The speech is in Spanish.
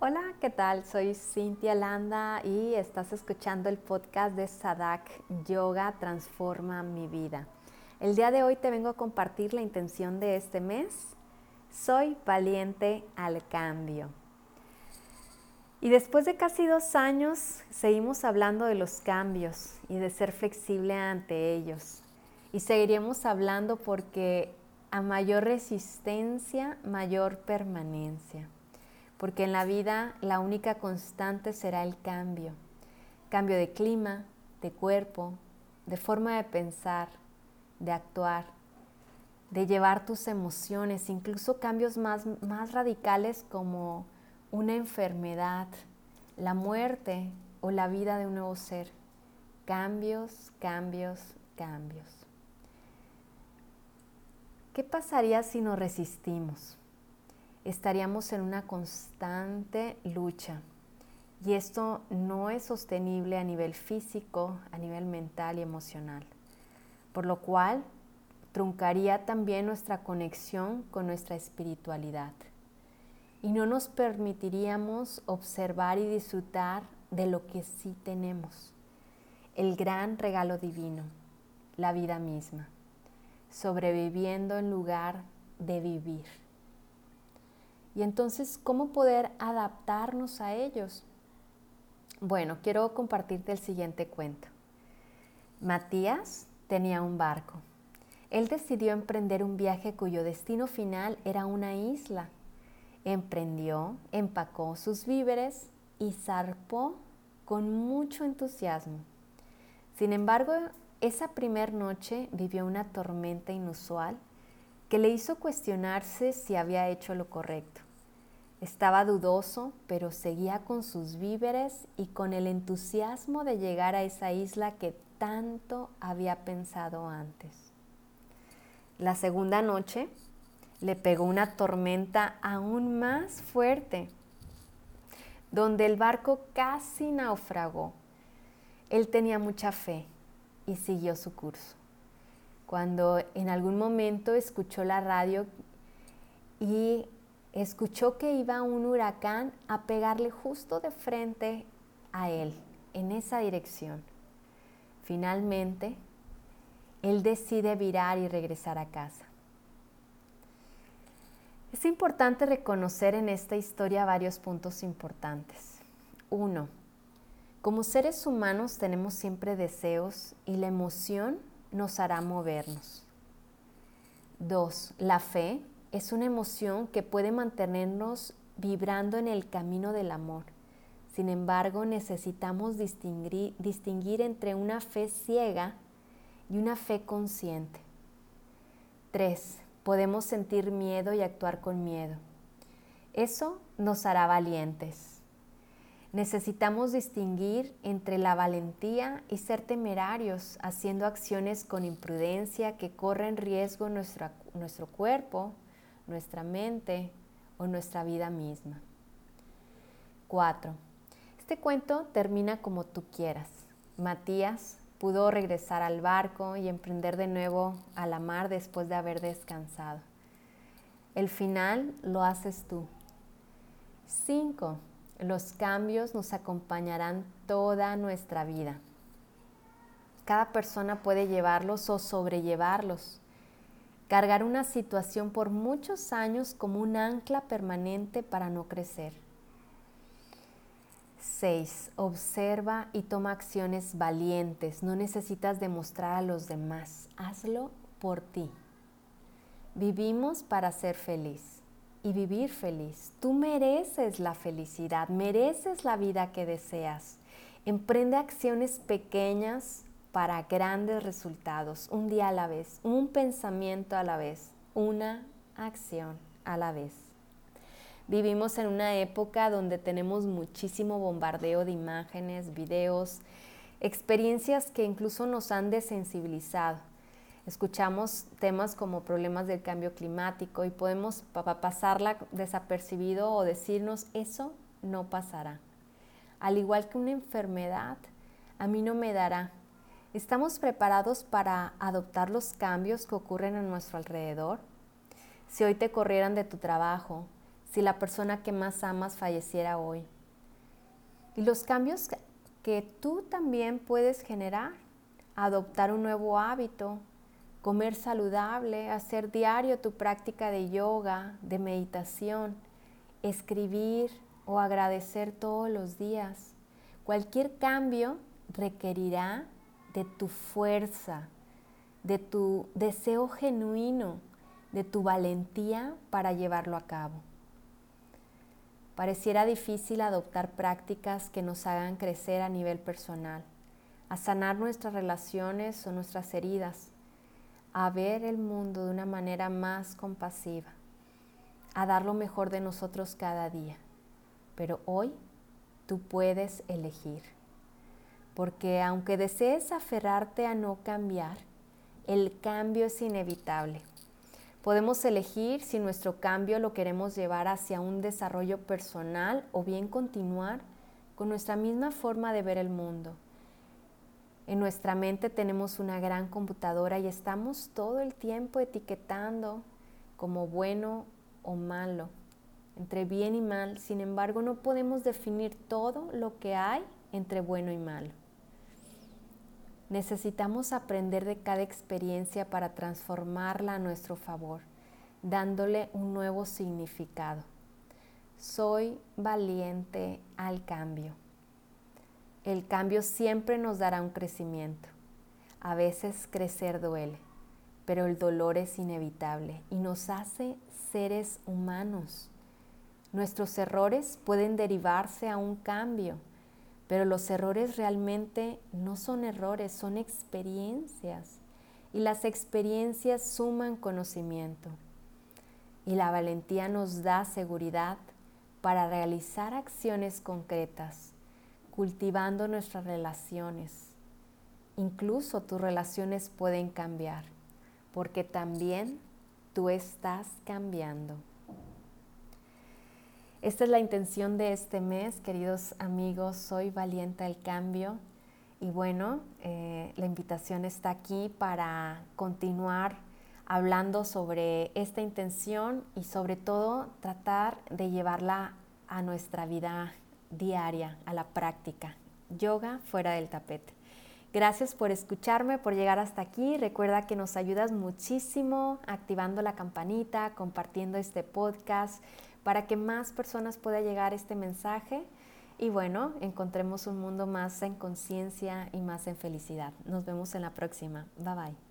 Hola, ¿qué tal? Soy Cintia Landa y estás escuchando el podcast de Sadak Yoga Transforma mi vida. El día de hoy te vengo a compartir la intención de este mes. Soy valiente al cambio. Y después de casi dos años seguimos hablando de los cambios y de ser flexible ante ellos. Y seguiremos hablando porque a mayor resistencia, mayor permanencia porque en la vida la única constante será el cambio. Cambio de clima, de cuerpo, de forma de pensar, de actuar, de llevar tus emociones, incluso cambios más, más radicales como una enfermedad, la muerte o la vida de un nuevo ser. Cambios, cambios, cambios. ¿Qué pasaría si nos resistimos? Estaríamos en una constante lucha. Y esto no es sostenible a nivel físico, a nivel mental y emocional. Por lo cual, truncaría también nuestra conexión con nuestra espiritualidad. Y no nos permitiríamos observar y disfrutar de lo que sí tenemos. El gran regalo divino, la vida misma. Sobreviviendo en lugar de vivir. Y entonces, ¿cómo poder adaptarnos a ellos? Bueno, quiero compartirte el siguiente cuento. Matías tenía un barco. Él decidió emprender un viaje cuyo destino final era una isla. Emprendió, empacó sus víveres y zarpó con mucho entusiasmo. Sin embargo, esa primer noche vivió una tormenta inusual que le hizo cuestionarse si había hecho lo correcto. Estaba dudoso, pero seguía con sus víveres y con el entusiasmo de llegar a esa isla que tanto había pensado antes. La segunda noche le pegó una tormenta aún más fuerte, donde el barco casi naufragó. Él tenía mucha fe y siguió su curso. Cuando en algún momento escuchó la radio escuchó que iba un huracán a pegarle justo de frente a él, en esa dirección. Finalmente, él decide virar y regresar a casa. Es importante reconocer en esta historia varios puntos importantes. Uno, como seres humanos tenemos siempre deseos y la emoción nos hará movernos. Dos, la fe es una emoción que puede mantenernos vibrando en el camino del amor. Sin embargo, necesitamos distinguir, entre una fe ciega y una fe consciente. 3. Podemos sentir miedo y actuar con miedo. Eso nos hará valientes. Necesitamos distinguir entre la valentía y ser temerarios, haciendo acciones con imprudencia que corren riesgo nuestro, nuestro cuerpo, nuestra mente o nuestra vida misma. 4. Este cuento termina como tú quieras. Matías pudo regresar al barco y emprender de nuevo a la mar después de haber descansado. El final lo haces tú. 5. Los cambios nos acompañarán toda nuestra vida. Cada persona puede llevarlos o sobrellevarlos cargar una situación por muchos años como un ancla permanente para no crecer. 6. Observa y toma acciones valientes. No necesitas demostrar a los demás. Hazlo por ti. Vivimos para ser feliz y vivir feliz. Tú mereces la felicidad, mereces la vida que deseas. Emprende acciones pequeñas para grandes resultados, un día a la vez, un pensamiento a la vez, una acción a la vez. Vivimos en una época donde tenemos muchísimo bombardeo de imágenes, videos, experiencias que incluso nos han desensibilizado. Escuchamos temas como problemas del cambio climático y podemos pasarla desapercibido o decirnos eso no pasará. Al igual que una enfermedad, a mí no me dará, ¿Estamos preparados para adoptar los cambios que ocurren a nuestro alrededor? Si hoy te corrieran de tu trabajo, si la persona que más amas falleciera hoy. Y los cambios que tú también puedes generar, adoptar un nuevo hábito, comer saludable, hacer diario tu práctica de yoga, de meditación, escribir o agradecer todos los días. Cualquier cambio requerirá de tu fuerza, de tu deseo genuino, de tu valentía para llevarlo a cabo. Pareciera difícil adoptar prácticas que nos hagan crecer a nivel personal, a sanar nuestras relaciones o nuestras heridas, a ver el mundo de una manera más compasiva, a dar lo mejor de nosotros cada día. Pero hoy tú puedes elegir, porque aunque desees aferrarte a no cambiar, el cambio es inevitable. Podemos elegir si nuestro cambio lo queremos llevar hacia un desarrollo personal o bien continuar con nuestra misma forma de ver el mundo. En nuestra mente tenemos una gran computadora y estamos todo el tiempo etiquetando como bueno o malo, entre bien y mal. Sin embargo, no podemos definir todo lo que hay entre bueno y malo. Necesitamos aprender de cada experiencia para transformarla a nuestro favor, dándole un nuevo significado. Soy valiente al cambio. El cambio siempre nos dará un crecimiento. A veces crecer duele, pero el dolor es inevitable y nos hace seres humanos. Nuestros errores pueden derivarse a un cambio, pero los errores realmente no son errores, son experiencias. Y las experiencias suman conocimiento. Y la valentía nos da seguridad para realizar acciones concretas cultivando nuestras relaciones. Incluso tus relaciones pueden cambiar, porque también tú estás cambiando. Esta es la intención de este mes, queridos amigos, soy valiente al cambio y bueno, eh, la invitación está aquí para continuar hablando sobre esta intención y sobre todo tratar de llevarla a nuestra vida diaria, a la práctica. Yoga fuera del tapete. Gracias por escucharme, por llegar hasta aquí. Recuerda que nos ayudas muchísimo activando la campanita, compartiendo este podcast para que más personas puedan llegar este mensaje y bueno, encontremos un mundo más en conciencia y más en felicidad. Nos vemos en la próxima. Bye bye.